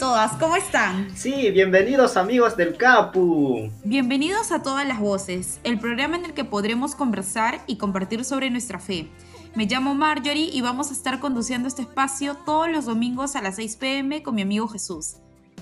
todas, ¿cómo están? Sí, bienvenidos amigos del Capu. Bienvenidos a Todas las Voces, el programa en el que podremos conversar y compartir sobre nuestra fe. Me llamo Marjorie y vamos a estar conduciendo este espacio todos los domingos a las 6 pm con mi amigo Jesús.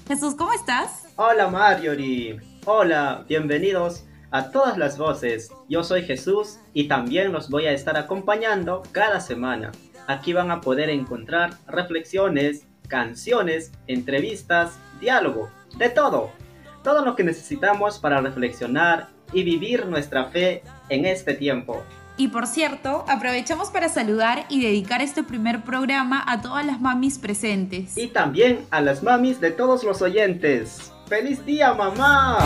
Jesús, ¿cómo estás? Hola Marjorie. Hola, bienvenidos a todas las voces. Yo soy Jesús y también los voy a estar acompañando cada semana. Aquí van a poder encontrar reflexiones, canciones, entrevistas, diálogo, de todo. Todo lo que necesitamos para reflexionar y vivir nuestra fe en este tiempo. Y por cierto, aprovechamos para saludar y dedicar este primer programa a todas las mamis presentes. Y también a las mamis de todos los oyentes. ¡Feliz día, mamá!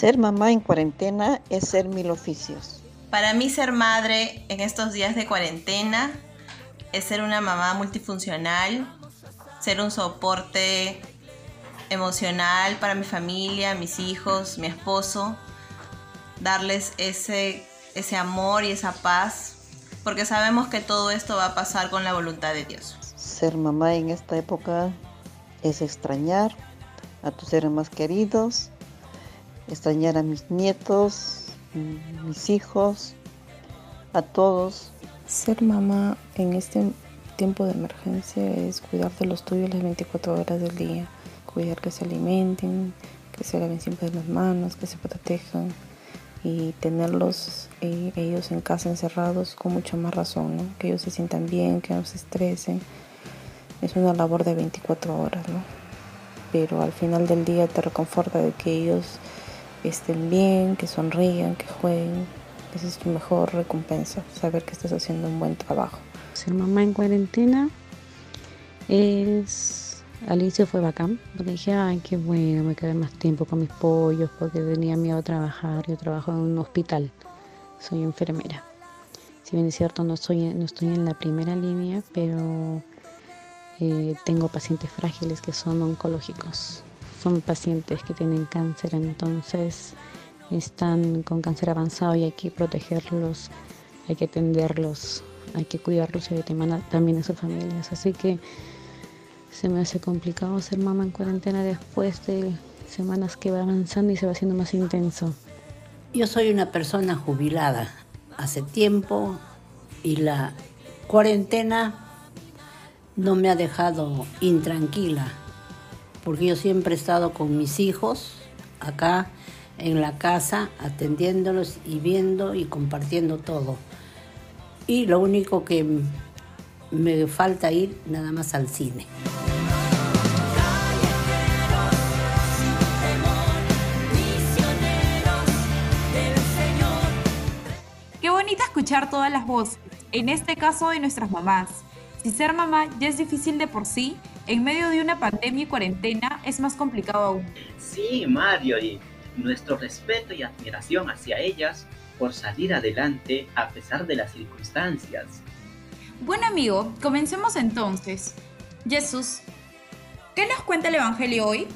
Ser mamá en cuarentena es ser mil oficios. Para mí ser madre en estos días de cuarentena es ser una mamá multifuncional, ser un soporte emocional para mi familia, mis hijos, mi esposo, darles ese, ese amor y esa paz, porque sabemos que todo esto va a pasar con la voluntad de Dios. Ser mamá en esta época es extrañar a tus seres más queridos, extrañar a mis nietos, mis hijos, a todos. Ser mamá en este tiempo de emergencia es cuidar de los tuyos las 24 horas del día, cuidar que se alimenten, que se laven siempre las manos, que se protejan y tenerlos eh, ellos en casa encerrados con mucha más razón, que ellos se sientan bien, que no se estresen. Es una labor de 24 horas, ¿no? pero al final del día te reconforta de que ellos estén bien, que sonrían, que jueguen. Esa es tu mejor recompensa, saber que estás haciendo un buen trabajo. Ser mamá en cuarentena es... Al inicio fue bacán, porque dije, ay, qué bueno, me quedé más tiempo con mis pollos, porque tenía miedo a trabajar. Yo trabajo en un hospital, soy enfermera. Si bien es cierto, no, soy, no estoy en la primera línea, pero eh, tengo pacientes frágiles que son oncológicos son pacientes que tienen cáncer, entonces están con cáncer avanzado y hay que protegerlos, hay que atenderlos, hay que cuidarlos y también a sus familias. Así que se me hace complicado ser mamá en cuarentena después de semanas que va avanzando y se va haciendo más intenso. Yo soy una persona jubilada hace tiempo y la cuarentena no me ha dejado intranquila porque yo siempre he estado con mis hijos acá en la casa, atendiéndolos y viendo y compartiendo todo. Y lo único que me falta ir nada más al cine. Qué bonita escuchar todas las voces, en este caso de nuestras mamás. Si ser mamá ya es difícil de por sí, en medio de una pandemia y cuarentena es más complicado aún. Sí, Mario, y nuestro respeto y admiración hacia ellas por salir adelante a pesar de las circunstancias. Bueno amigo, comencemos entonces. Jesús, ¿qué nos cuenta el Evangelio hoy?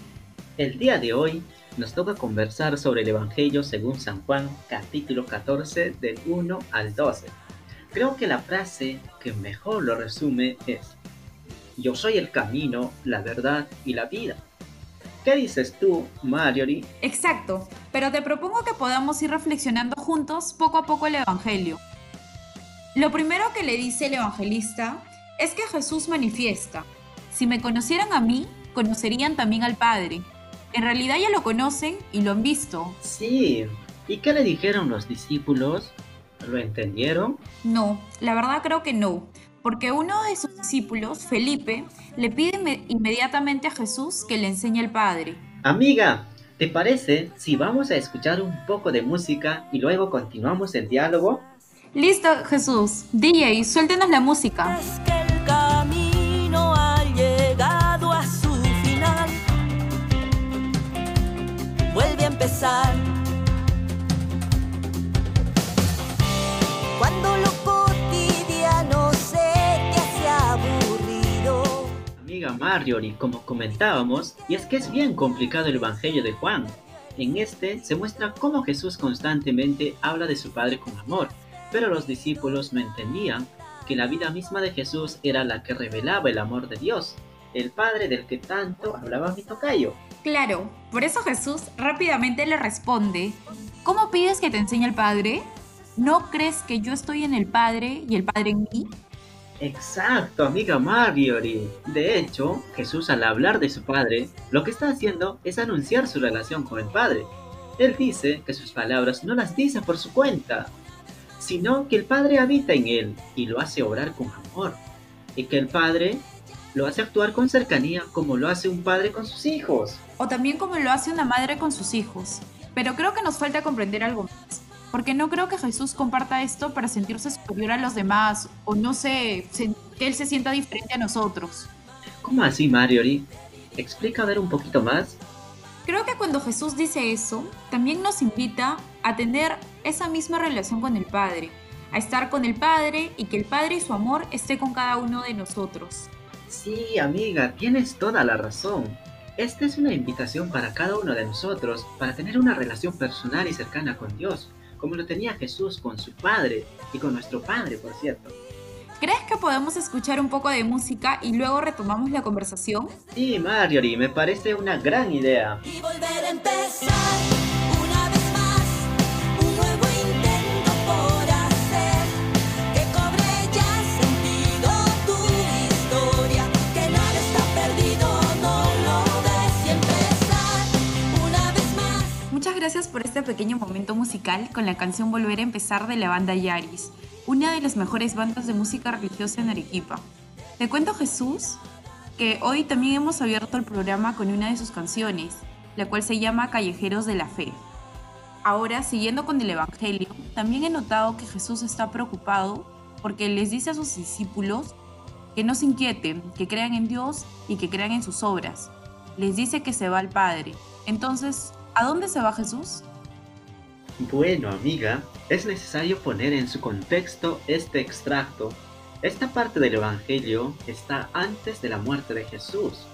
El día de hoy nos toca conversar sobre el Evangelio según San Juan, capítulo 14, del 1 al 12. Creo que la frase que mejor lo resume es, yo soy el camino, la verdad y la vida. ¿Qué dices tú, Marjorie? Exacto, pero te propongo que podamos ir reflexionando juntos poco a poco el Evangelio. Lo primero que le dice el evangelista es que Jesús manifiesta, si me conocieran a mí, conocerían también al Padre. En realidad ya lo conocen y lo han visto. Sí, ¿y qué le dijeron los discípulos? ¿Lo entendieron? No, la verdad creo que no porque uno de sus discípulos, Felipe, le pide inmediatamente a Jesús que le enseñe el Padre. Amiga, ¿te parece si vamos a escuchar un poco de música y luego continuamos el diálogo? Listo, Jesús. DJ, suéltenos la música. Marjorie, como comentábamos, y es que es bien complicado el Evangelio de Juan. En este se muestra cómo Jesús constantemente habla de su Padre con amor, pero los discípulos no entendían que la vida misma de Jesús era la que revelaba el amor de Dios, el Padre del que tanto hablaba mi tocayo. Claro, por eso Jesús rápidamente le responde, ¿cómo pides que te enseñe el Padre? ¿No crees que yo estoy en el Padre y el Padre en mí? Exacto, amiga Marjorie. De hecho, Jesús al hablar de su Padre, lo que está haciendo es anunciar su relación con el Padre. Él dice que sus palabras no las dice por su cuenta, sino que el Padre habita en él y lo hace obrar con amor, y que el Padre lo hace actuar con cercanía como lo hace un padre con sus hijos. O también como lo hace una madre con sus hijos. Pero creo que nos falta comprender algo más. Porque no creo que Jesús comparta esto para sentirse superior a los demás o no sé, que Él se sienta diferente a nosotros. ¿Cómo así, Marjorie? Explica a ver un poquito más. Creo que cuando Jesús dice eso, también nos invita a tener esa misma relación con el Padre, a estar con el Padre y que el Padre y su amor esté con cada uno de nosotros. Sí, amiga, tienes toda la razón. Esta es una invitación para cada uno de nosotros para tener una relación personal y cercana con Dios, como lo tenía Jesús con su Padre y con nuestro Padre, por cierto. ¿Crees que podemos escuchar un poco de música y luego retomamos la conversación? Sí, Marjorie, me parece una gran idea. Y volver a empezar pequeño momento musical con la canción Volver a empezar de la banda Yaris, una de las mejores bandas de música religiosa en Arequipa. Te cuento Jesús que hoy también hemos abierto el programa con una de sus canciones, la cual se llama Callejeros de la Fe. Ahora, siguiendo con el Evangelio, también he notado que Jesús está preocupado porque les dice a sus discípulos que no se inquieten, que crean en Dios y que crean en sus obras. Les dice que se va al Padre. Entonces, ¿a dónde se va Jesús? Bueno, amiga, es necesario poner en su contexto este extracto. Esta parte del Evangelio está antes de la muerte de Jesús.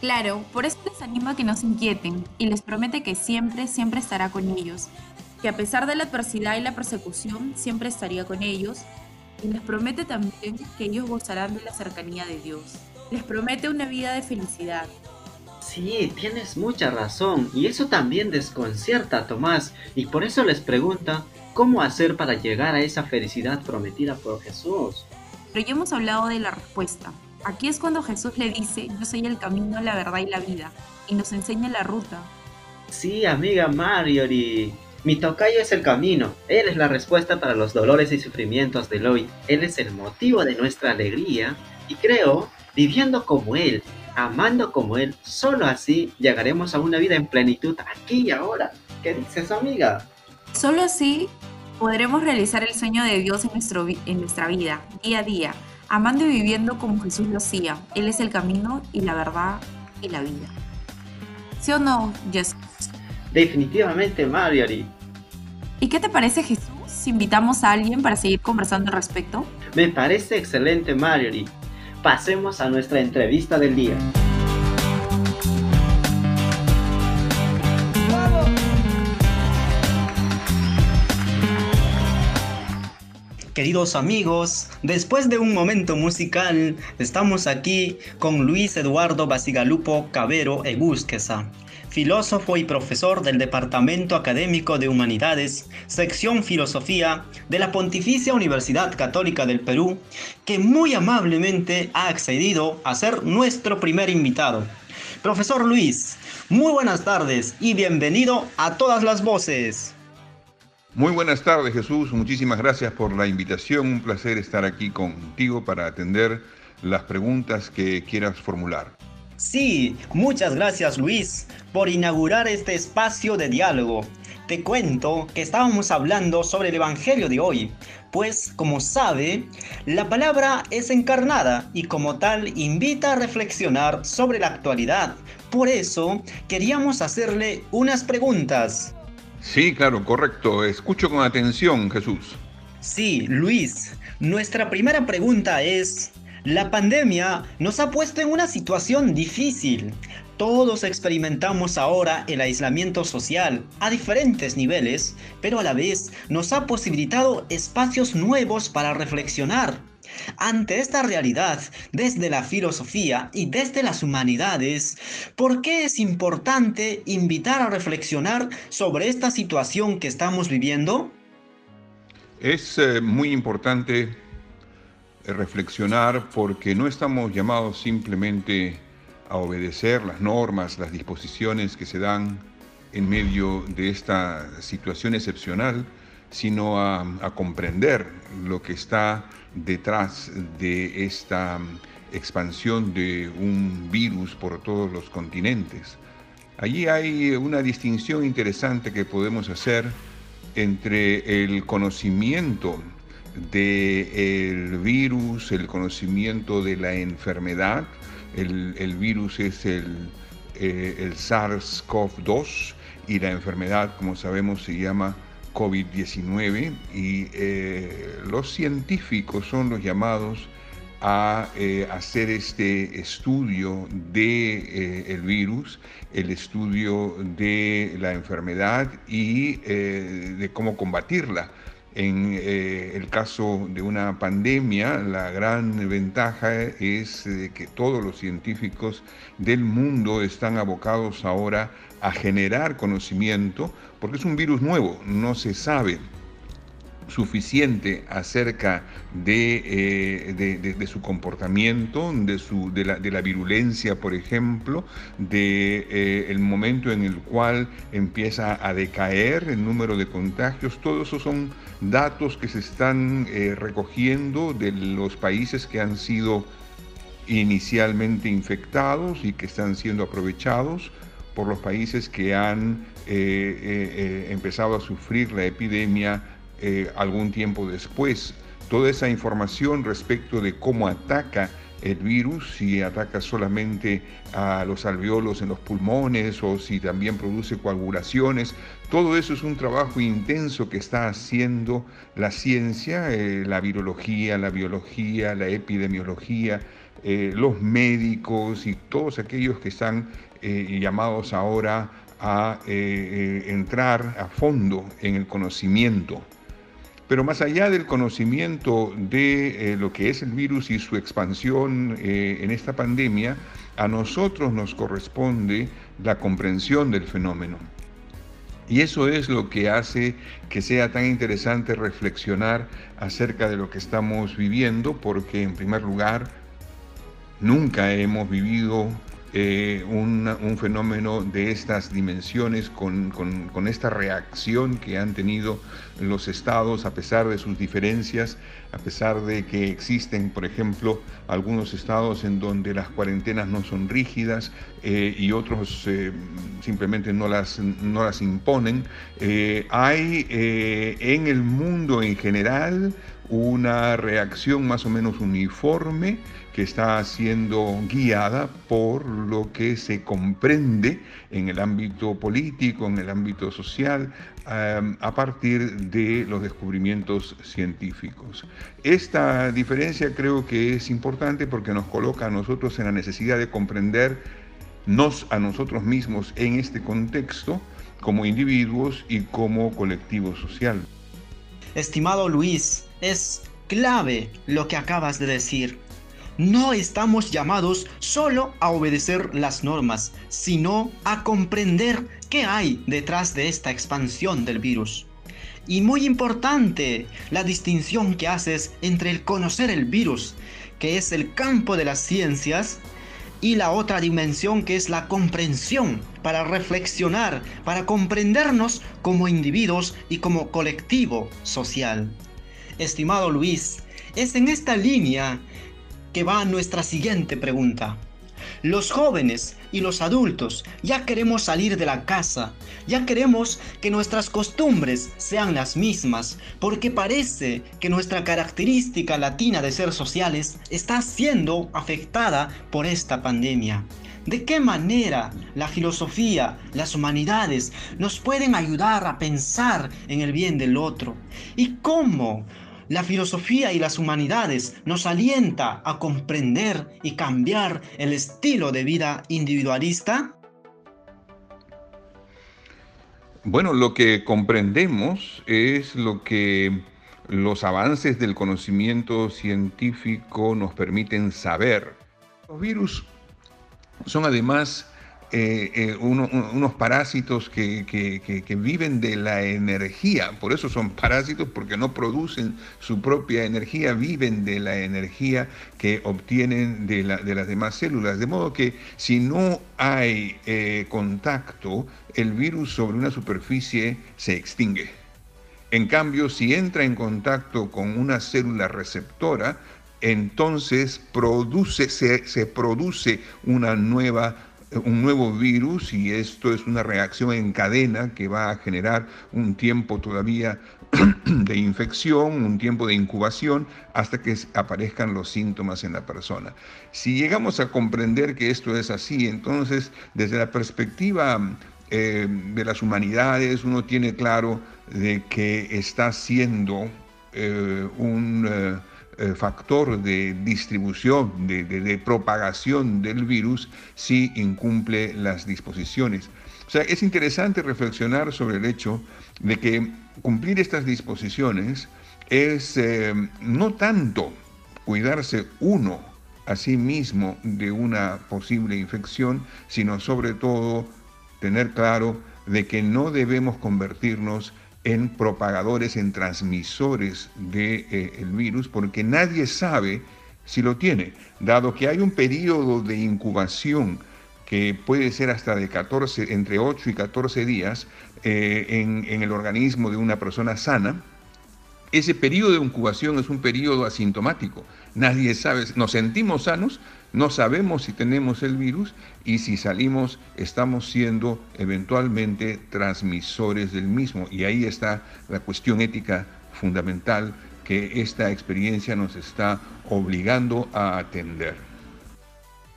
Claro, por eso les anima a que no se inquieten y les promete que siempre, siempre estará con ellos, que a pesar de la adversidad y la persecución, siempre estaría con ellos, y les promete también que ellos gozarán de la cercanía de Dios. Les promete una vida de felicidad. Sí, tienes mucha razón, y eso también desconcierta a Tomás, y por eso les pregunta cómo hacer para llegar a esa felicidad prometida por Jesús. Pero ya hemos hablado de la respuesta. Aquí es cuando Jesús le dice, yo soy el camino, la verdad y la vida, y nos enseña la ruta. Sí, amiga Marjorie. Mi tocayo es el camino. Él es la respuesta para los dolores y sufrimientos de hoy. Él es el motivo de nuestra alegría. Y creo, viviendo como Él, amando como Él, solo así llegaremos a una vida en plenitud aquí y ahora. ¿Qué dices, amiga? Solo así podremos realizar el sueño de Dios en, nuestro, vi- en nuestra vida, día a día, amando y viviendo como Jesús lo hacía. Él es el camino y la verdad y la vida. ¿Sí o no, Jess? Definitivamente, Marjorie. ¿Y qué te parece, Jesús? Si invitamos a alguien para seguir conversando al respecto. Me parece excelente, Marjorie. Pasemos a nuestra entrevista del día. Queridos amigos, después de un momento musical, estamos aquí con Luis Eduardo Basigalupo Cabero Egusquesa, filósofo y profesor del Departamento Académico de Humanidades, sección Filosofía de la Pontificia Universidad Católica del Perú, que muy amablemente ha accedido a ser nuestro primer invitado. Profesor Luis, muy buenas tardes y bienvenido a todas las voces. Muy buenas tardes Jesús, muchísimas gracias por la invitación, un placer estar aquí contigo para atender las preguntas que quieras formular. Sí, muchas gracias Luis por inaugurar este espacio de diálogo. Te cuento que estábamos hablando sobre el Evangelio de hoy, pues como sabe, la palabra es encarnada y como tal invita a reflexionar sobre la actualidad. Por eso queríamos hacerle unas preguntas. Sí, claro, correcto. Escucho con atención, Jesús. Sí, Luis, nuestra primera pregunta es, la pandemia nos ha puesto en una situación difícil, Todos experimentamos ahora el aislamiento social a diferentes niveles, pero a la vez nos ha posibilitado espacios nuevos para reflexionar. Ante esta realidad, desde la filosofía y desde las humanidades, ¿por qué es importante invitar a reflexionar sobre esta situación que estamos viviendo? Es eh, muy importante reflexionar porque no estamos llamados simplemente a obedecer las normas, las disposiciones que se dan en medio de esta situación excepcional, sino a, comprender lo que está detrás de esta expansión de un virus por todos los continentes. Allí hay una distinción interesante que podemos hacer entre el conocimiento del virus, el conocimiento de la enfermedad, el, el virus es el, eh, el SARS-CoV-2 y la enfermedad, como sabemos, se llama COVID-19 y eh, los científicos son los llamados a eh, hacer este estudio de virus, el estudio de la enfermedad y de cómo combatirla. En eh, el caso de una pandemia, la gran ventaja es eh, que todos los científicos del mundo están abocados ahora a generar conocimiento, porque es un virus nuevo, no se sabe suficiente acerca de, eh, de, de, su comportamiento, de, su, de, la, de la virulencia, por ejemplo, de eh, el momento en el cual empieza a decaer el número de contagios. Todos esos son datos que se están eh, recogiendo de los países que han sido inicialmente infectados y que están siendo aprovechados por los países que han empezado a sufrir la epidemia eh, algún tiempo después. Toda esa información respecto de cómo ataca el virus, si ataca solamente a los alveolos en los pulmones o si también produce coagulaciones, todo eso es un trabajo intenso que está haciendo la ciencia, eh, la virología, la biología, la epidemiología, eh, los médicos y todos aquellos que están eh, llamados ahora a entrar a fondo en el conocimiento pero más allá del conocimiento de eh, lo que es el virus y su expansión eh, en esta pandemia, a nosotros nos corresponde la comprensión del fenómeno. Y eso es lo que hace que sea tan interesante reflexionar acerca de lo que estamos viviendo, porque en primer lugar, nunca hemos vivido eh, un, un, fenómeno de estas dimensiones, con, con, con, esta reacción que han tenido los estados a pesar de sus diferencias, a pesar de que existen, por ejemplo, algunos estados en donde las cuarentenas no son rígidas eh, y otros eh, simplemente no las, no las imponen. Eh, hay en el mundo en general una reacción más o menos uniforme que está siendo guiada por lo que se comprende en el ámbito político, en el ámbito social, um, a partir de los descubrimientos científicos. Esta diferencia creo que es importante porque nos coloca a nosotros en la necesidad de comprendernos a nosotros mismos en este contexto como individuos y como colectivo social. Estimado Luis, es clave lo que acabas de decir. No estamos llamados solo a obedecer las normas, sino a comprender qué hay detrás de esta expansión del virus. Y muy importante la distinción que haces entre el conocer el virus, que es el campo de las ciencias, y la otra dimensión que es la comprensión, para reflexionar, para comprendernos como individuos y como colectivo social. Estimado Luis, es en esta línea que va nuestra siguiente pregunta. Los jóvenes y los adultos ya queremos salir de la casa, ya queremos que nuestras costumbres sean las mismas, porque parece que nuestra característica latina de ser sociales está siendo afectada por esta pandemia. ¿De qué manera la filosofía, las humanidades nos pueden ayudar a pensar en el bien del otro? ¿Y cómo la filosofía y las humanidades nos alienta a comprender y cambiar el estilo de vida individualista? Bueno, lo que comprendemos es lo que los avances del conocimiento científico nos permiten saber. Los virus son además eh, eh, uno- unos parásitos que, que- viven de la energía, por eso son parásitos porque no producen su propia energía, viven de la energía que obtienen de las demás células. De modo que si no hay eh, contacto, el virus sobre una superficie se extingue. En cambio, si entra en contacto con una célula receptora, entonces produce, se, se produce una nueva, un nuevo virus y esto es una reacción en cadena que va a generar un tiempo todavía de infección, un tiempo de incubación, hasta que aparezcan los síntomas en la persona. Si llegamos a comprender que esto es así, entonces desde la perspectiva eh, de las humanidades uno tiene claro de que está siendo eh, un eh, factor de distribución, de, propagación del virus si incumple las disposiciones. O sea, es interesante reflexionar sobre el hecho de que cumplir estas disposiciones es eh, no tanto cuidarse uno a sí mismo de una posible infección, sino sobre todo tener claro de que no debemos convertirnos en propagadores, en transmisores del de, eh, virus, porque nadie sabe si lo tiene, dado que hay un periodo de incubación que puede ser hasta de 14, entre 8 y 14 días eh, en, en el organismo de una persona sana, ese periodo de incubación es un periodo asintomático. Nadie sabe, nos sentimos sanos, no sabemos si tenemos el virus y si salimos estamos siendo eventualmente transmisores del mismo. Y ahí está la cuestión ética fundamental que esta experiencia nos está obligando a atender.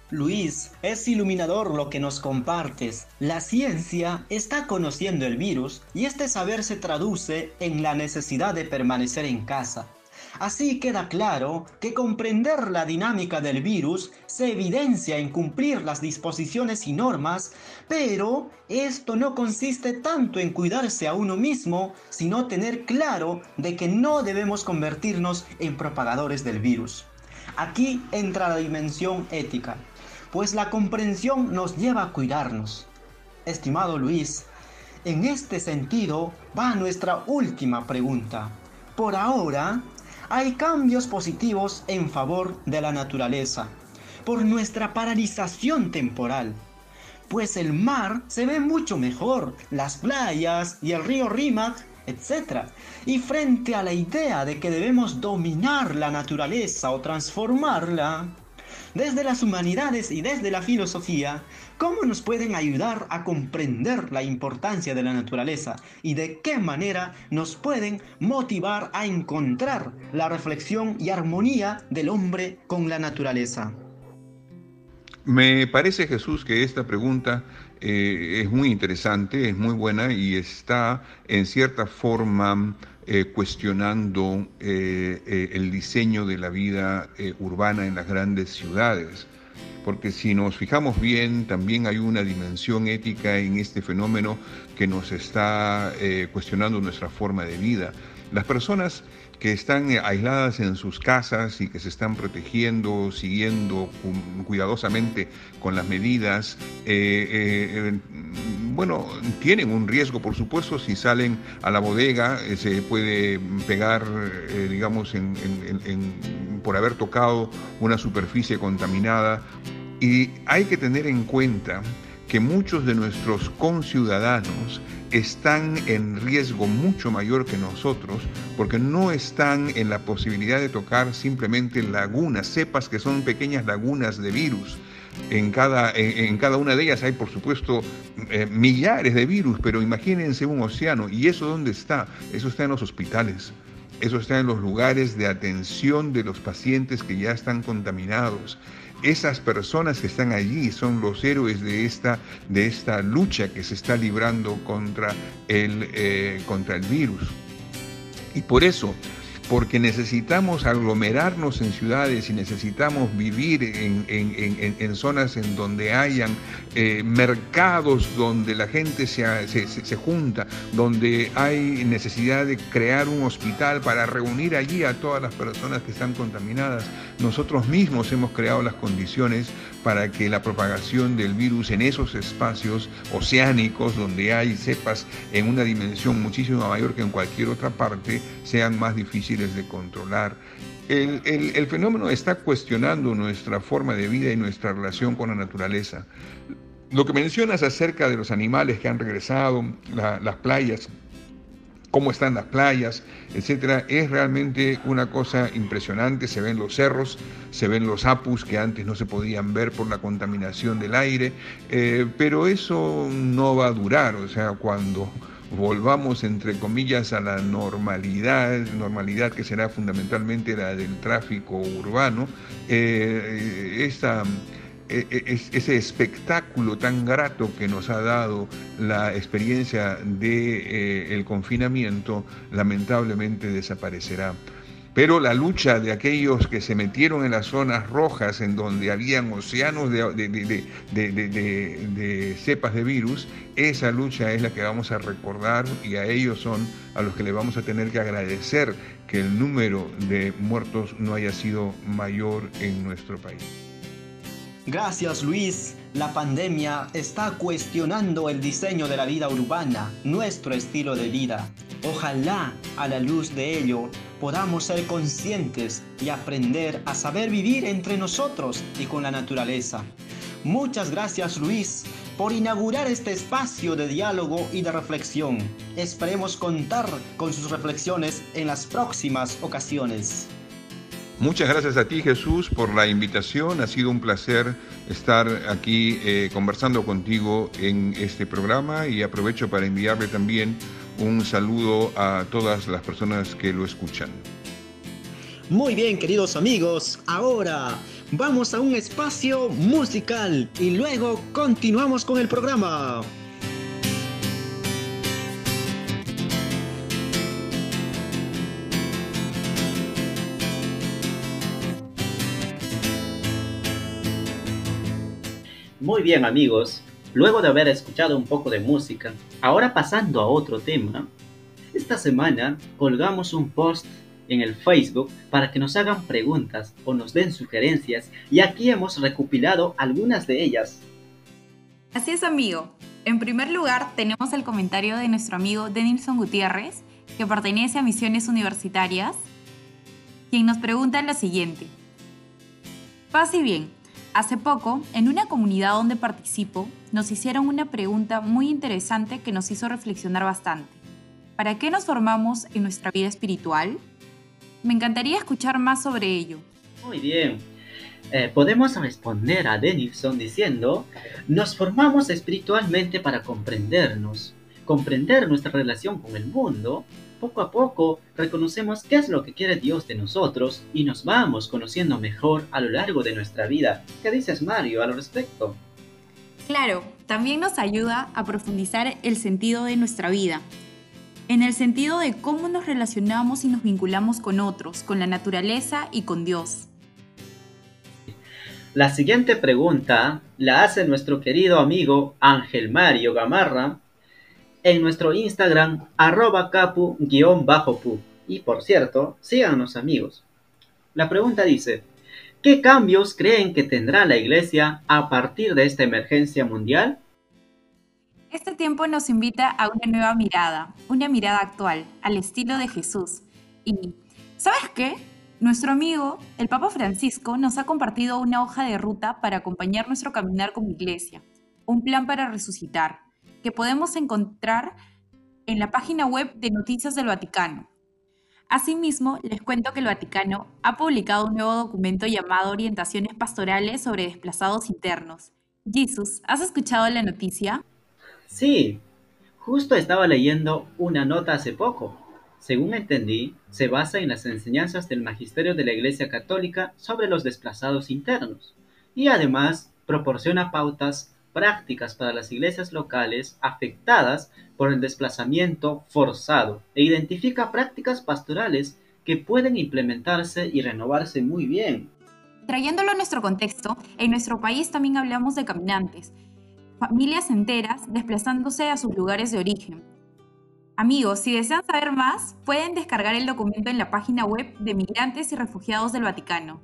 Luis, es iluminador lo que nos compartes. La ciencia está conociendo el virus y este saber se traduce en la necesidad de permanecer en casa. Así queda claro que comprender la dinámica del virus se evidencia en cumplir las disposiciones y normas, pero esto no consiste tanto en cuidarse a uno mismo, sino tener claro de que no debemos convertirnos en propagadores del virus. Aquí entra la dimensión ética, pues la comprensión nos lleva a cuidarnos. Estimado Luis, en este sentido va nuestra última pregunta. Por ahora, hay cambios positivos en favor de la naturaleza, por nuestra paralización temporal. Pues el mar se ve mucho mejor, las playas y el río Rímac, etc. Y frente a la idea de que debemos dominar la naturaleza o transformarla, desde las humanidades y desde la filosofía, ¿cómo nos pueden ayudar a comprender la importancia de la naturaleza y de qué manera nos pueden motivar a encontrar la reflexión y armonía del hombre con la naturaleza? Me parece, Jesús, que esta pregunta eh, es muy interesante, es muy buena y está en cierta forma eh, cuestionando eh, eh, el diseño de la vida urbana en las grandes ciudades. Porque si nos fijamos bien, también hay una dimensión ética en este fenómeno que nos está cuestionando nuestra forma de vida. Las personas que están eh, aisladas en sus casas y que se están protegiendo, siguiendo cu- cuidadosamente con las medidas, eh, eh, bueno, tienen un riesgo, por supuesto, si salen a la bodega, se puede pegar, digamos, en- por haber tocado una superficie contaminada. Y hay que tener en cuenta que muchos de nuestros conciudadanos están en riesgo mucho mayor que nosotros porque no están en la posibilidad de tocar simplemente lagunas, cepas que son pequeñas lagunas de virus. En cada, en, cada una de ellas hay, por supuesto, eh, millares de virus, pero imagínense un océano. ¿Y eso dónde está? Eso está en los hospitales. Eso está en los lugares de atención de los pacientes que ya están contaminados. Esas personas que están allí son los héroes de esta, de esta lucha que se está librando contra el, eh, contra el virus. Y por eso porque necesitamos aglomerarnos en ciudades y necesitamos vivir en, en- en- en zonas en donde hayan eh, mercados donde la gente se, se- se- se junta, donde hay necesidad de crear un hospital para reunir allí a todas las personas que están contaminadas. Nosotros mismos hemos creado las condiciones para que la propagación del virus en esos espacios oceánicos donde hay cepas en una dimensión muchísimo mayor que en cualquier otra parte sean más difíciles de controlar. El, el- fenómeno está cuestionando nuestra forma de vida y nuestra relación con la naturaleza. Lo que mencionas acerca de los animales que han regresado, la- las playas, cómo están las playas, etcétera, es realmente una cosa impresionante. Se ven los cerros, se ven los apus que antes no se podían ver por la contaminación del aire, eh, pero eso no va a durar. O sea, cuando volvamos, entre comillas, a la normalidad, normalidad que será fundamentalmente la del tráfico urbano, eh, esta es- ese espectáculo tan grato que nos ha dado la experiencia del el confinamiento lamentablemente desaparecerá. Pero la lucha de aquellos que se metieron en las zonas rojas, en donde habían océanos de, de- de- de- de- de- de- de cepas de virus, esa lucha es la que vamos a recordar y a ellos son a los que le vamos a tener que agradecer que el número de muertos no haya sido mayor en nuestro país. Gracias Luis. La pandemia está cuestionando el diseño de la vida urbana, nuestro estilo de vida. Ojalá a la luz de ello podamos ser conscientes y aprender a saber vivir entre nosotros y con la naturaleza. Muchas gracias Luis por inaugurar este espacio de diálogo y de reflexión. Esperemos contar con sus reflexiones en las próximas ocasiones. Muchas gracias a ti Jesús por la invitación. Ha sido un placer estar aquí eh, conversando contigo en este programa y aprovecho para enviarle también un saludo a todas las personas que lo escuchan. Muy bien, queridos amigos, ahora vamos a un espacio musical y luego continuamos con el programa. Muy bien amigos, luego de haber escuchado un poco de música, ahora pasando a otro tema, esta semana colgamos un post en el Facebook para que nos hagan preguntas o nos den sugerencias y aquí hemos recopilado algunas de ellas. Así es, amigo. En primer lugar, tenemos el comentario de nuestro amigo Denilson Gutiérrez, que pertenece a Misiones Universitarias, quien nos pregunta lo siguiente. Paz y bien, hace poco, en una comunidad donde participo, nos hicieron una pregunta muy interesante que nos hizo reflexionar bastante. ¿Para qué nos formamos en nuestra vida espiritual? Me encantaría escuchar más sobre ello. Muy bien. Eh, podemos responder a Denilson diciendo, nos formamos espiritualmente para comprendernos, comprender nuestra relación con el mundo. Poco a poco reconocemos qué es lo que quiere Dios de nosotros y nos vamos conociendo mejor a lo largo de nuestra vida. ¿Qué dices Mario al respecto? Claro, también nos ayuda a profundizar el sentido de nuestra vida, en el sentido de cómo nos relacionamos y nos vinculamos con otros, con la naturaleza y con Dios. La siguiente pregunta la hace nuestro querido amigo Ángel Mario Gamarra en nuestro Instagram arroba capu-pu. Y por cierto, síganos amigos. La pregunta dice, ¿qué cambios creen que tendrá la iglesia a partir de esta emergencia mundial? Este tiempo nos invita a una nueva mirada, una mirada actual, al estilo de Jesús. Y, ¿sabes qué? Nuestro amigo, el Papa Francisco, nos ha compartido una hoja de ruta para acompañar nuestro caminar como iglesia, un plan para resucitar, que podemos encontrar en la página web de Noticias del Vaticano. Asimismo, les cuento que el Vaticano ha publicado un nuevo documento llamado Orientaciones Pastorales sobre Desplazados Internos. Jesus, ¿has escuchado la noticia? Sí, justo estaba leyendo una nota hace poco. Según entendí, se basa en las enseñanzas del magisterio de la Iglesia Católica sobre los desplazados internos y además proporciona pautas prácticas para las iglesias locales afectadas por el desplazamiento forzado e identifica prácticas pastorales que pueden implementarse y renovarse muy bien. Trayéndolo a nuestro contexto, en nuestro país también hablamos de caminantes, familias enteras desplazándose a sus lugares de origen. Amigos, si desean saber más, pueden descargar el documento en la página web de Migrantes y Refugiados del Vaticano.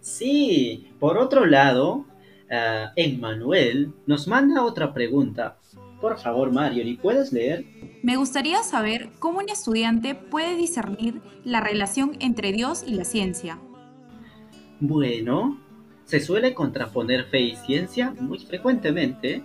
Sí, por otro lado, uh, Emmanuel nos manda otra pregunta. Por favor, Mario, ¿y puedes leer? Me gustaría saber cómo un estudiante puede discernir la relación entre Dios y la ciencia. Bueno, se suele contraponer fe y ciencia muy frecuentemente,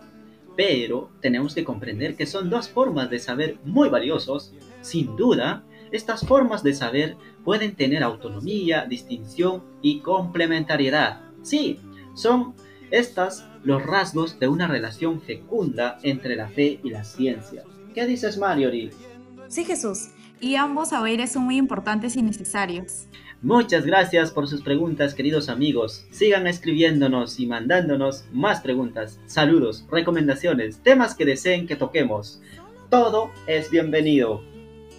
pero tenemos que comprender que son dos formas de saber muy valiosos. Sin duda, estas formas de saber pueden tener autonomía, distinción y complementariedad. Sí, son estas los rasgos de una relación fecunda entre la fe y la ciencia. ¿Qué dices, Marjorie? Sí, Jesús, y ambos saberes son muy importantes y necesarios. Muchas gracias por sus preguntas, queridos amigos. Sigan escribiéndonos y mandándonos más preguntas, saludos, recomendaciones, temas que deseen que toquemos. Todo es bienvenido.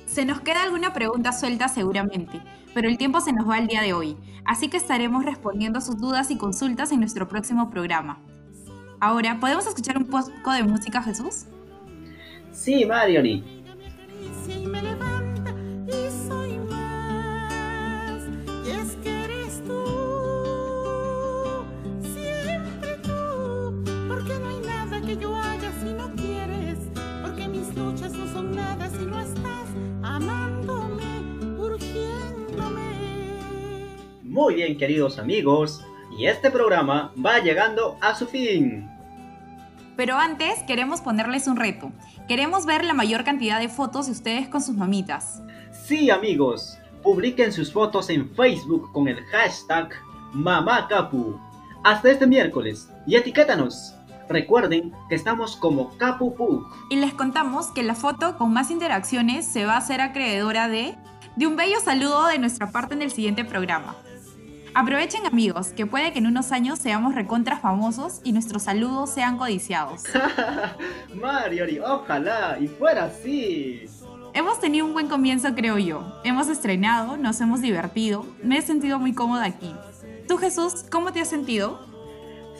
Se nos queda alguna pregunta suelta seguramente, pero el tiempo se nos va el día de hoy, así que estaremos respondiendo sus dudas y consultas en nuestro próximo programa. Ahora, ¿podemos escuchar un poco de música, Jesús? Sí, Marjorie. Muy bien, queridos amigos. Y este programa va llegando a su fin. Pero antes queremos ponerles un reto. Queremos ver la mayor cantidad de fotos de ustedes con sus mamitas. Sí, amigos, publiquen sus fotos en Facebook con el hashtag MamaCapu. Hasta este miércoles y etiquétanos. Recuerden que estamos como CapuPug. Y les contamos que la foto con más interacciones se va a hacer acreedora de, de un bello saludo de nuestra parte en el siguiente programa. Aprovechen amigos, que puede que en unos años seamos recontra famosos y nuestros saludos sean codiciados. Marjorie, ojalá y fuera así. Hemos tenido un buen comienzo, creo yo. Hemos estrenado, nos hemos divertido, me he sentido muy cómoda aquí. ¿Tú, Jesús, cómo te has sentido?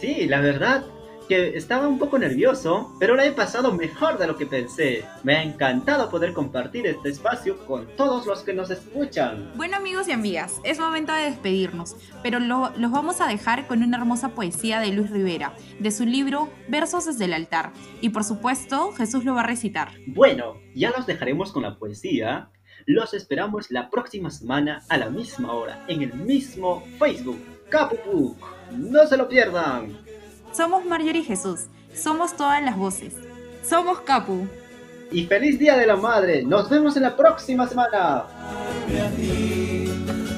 Sí, la verdad que estaba un poco nervioso, pero la he pasado mejor de lo que pensé. Me ha encantado poder compartir este espacio con todos los que nos escuchan. Bueno amigos y amigas, es momento de despedirnos, pero lo- los vamos a dejar con una hermosa poesía de Luis Rivera, de su libro Versos desde el altar. Y por supuesto, Jesús lo va a recitar. Bueno, ya los dejaremos con la poesía. Los esperamos la próxima semana a la misma hora en el mismo Facebook. Capupuk. No se lo pierdan. Somos Marjorie y Jesús, somos todas las voces. Somos Capu. Y feliz Día de la Madre. Nos vemos en la próxima semana.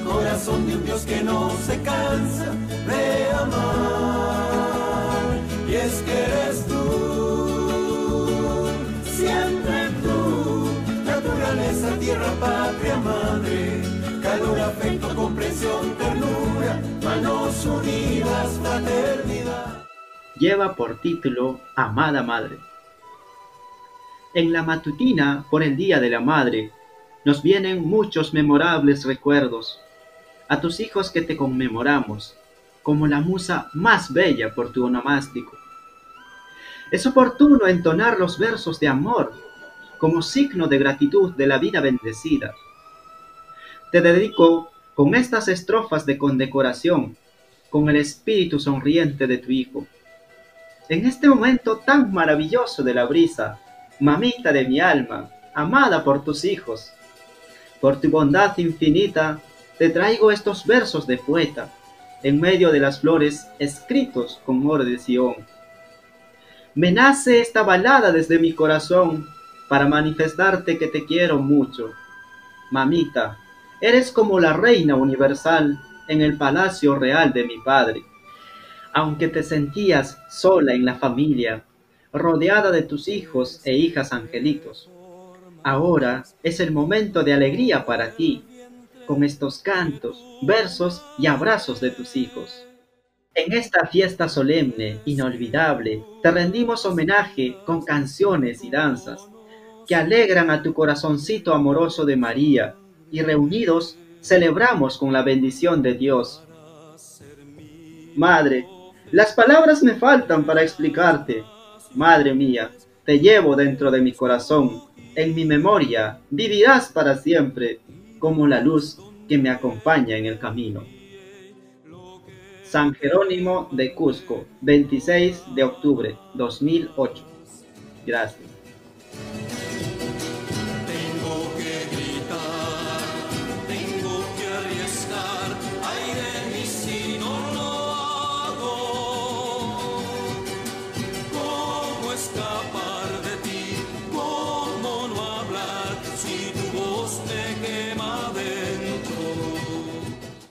Corazón de un Dios que no se cansa de amar. Y es que eres tú, siempre tú, naturaleza, tierra, patria, madre. Calor, afecto, comprensión, ternura, manos unidas, fraternidad. Lleva por título Amada Madre. En la matutina por el Día de la Madre nos vienen muchos memorables recuerdos. A tus hijos que te conmemoramos, como la musa más bella por tu onomástico. Es oportuno entonar los versos de amor como signo de gratitud de la vida bendecida. Te dedico con estas estrofas de condecoración, con el espíritu sonriente de tu hijo. En este momento tan maravilloso de la brisa, mamita de mi alma, amada por tus hijos, por tu bondad infinita, te traigo estos versos de poeta, en medio de las flores escritos con oro de Sión. Me nace esta balada desde mi corazón para manifestarte que te quiero mucho. Mamita, eres como la reina universal en el palacio real de mi padre. Aunque te sentías sola en la familia, rodeada de tus hijos e hijas angelitos, ahora es el momento de alegría para ti, con estos cantos, versos y abrazos de tus hijos. En esta fiesta solemne, inolvidable, te rendimos homenaje con canciones y danzas. que alegran a tu corazoncito amoroso de María, y reunidos celebramos con la bendición de Dios. Madre, las palabras me faltan para explicarte. Madre mía, te llevo dentro de mi corazón, en mi memoria vivirás para siempre como la luz que me acompaña en el camino. San Jerónimo de Cusco, 26 de octubre 2008. Gracias.